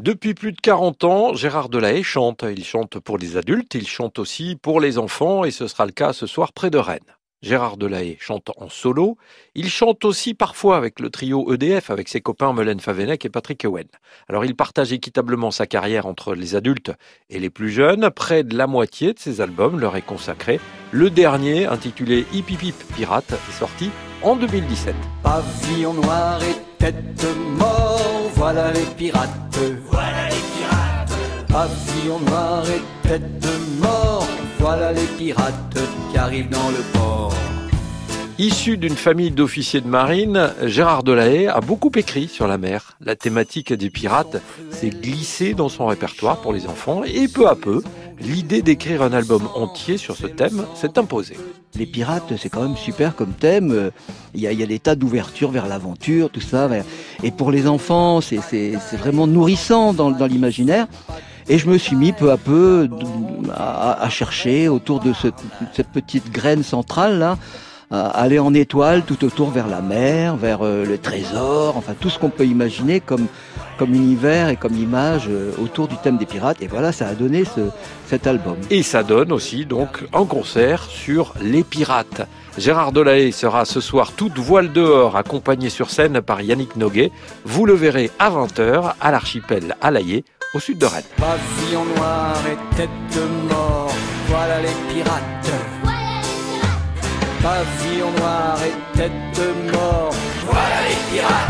Depuis plus de 40 ans, Gérard Delahaye chante. Il chante pour les adultes, il chante aussi pour les enfants et ce sera le cas ce soir près de Rennes. Gérard Delahaye chante en solo. Il chante aussi parfois avec le trio EDF, avec ses copains Melaine Favenec et Patrick Ewen. Alors il partage équitablement sa carrière entre les adultes et les plus jeunes. Près de la moitié de ses albums leur est consacré. Le dernier, intitulé Hip Hip Hip Pirate, est sorti en 2017. Pavillon noir et tête mort, voilà les pirates. Pavillon noir et tête mort, voilà les pirates qui arrivent dans le port. Issu d'une famille d'officiers de marine, Gérard Delahaye a beaucoup écrit sur la mer. La thématique des pirates s'est glissée dans son répertoire pour les enfants et peu à peu, l'idée d'écrire un album entier sur ce thème s'est imposée. Les pirates, c'est quand même super comme thème. Il y a, il y a des tas d'ouverture vers l'aventure, tout ça. Et pour les enfants, c'est vraiment nourrissant dans, dans l'imaginaire. Et je me suis mis peu à peu à, à chercher autour de ce- cette petite graine centrale là, aller en étoile tout autour vers la mer, vers euh, le trésor, enfin tout ce qu'on peut imaginer comme comme univers et comme image euh, autour du thème des pirates. Et voilà, ça a donné ce, cet album. Et ça donne aussi donc un concert sur les pirates. Gérard Delahaye sera ce soir toute voile dehors, accompagné sur scène par Yannick Noguet. Vous le verrez à 20h à l'archipel Alaillé, au sud de Rennes. Pavillon noir et tête mort, voilà les pirates. Pavillon noir et tête mort, voilà les pirates.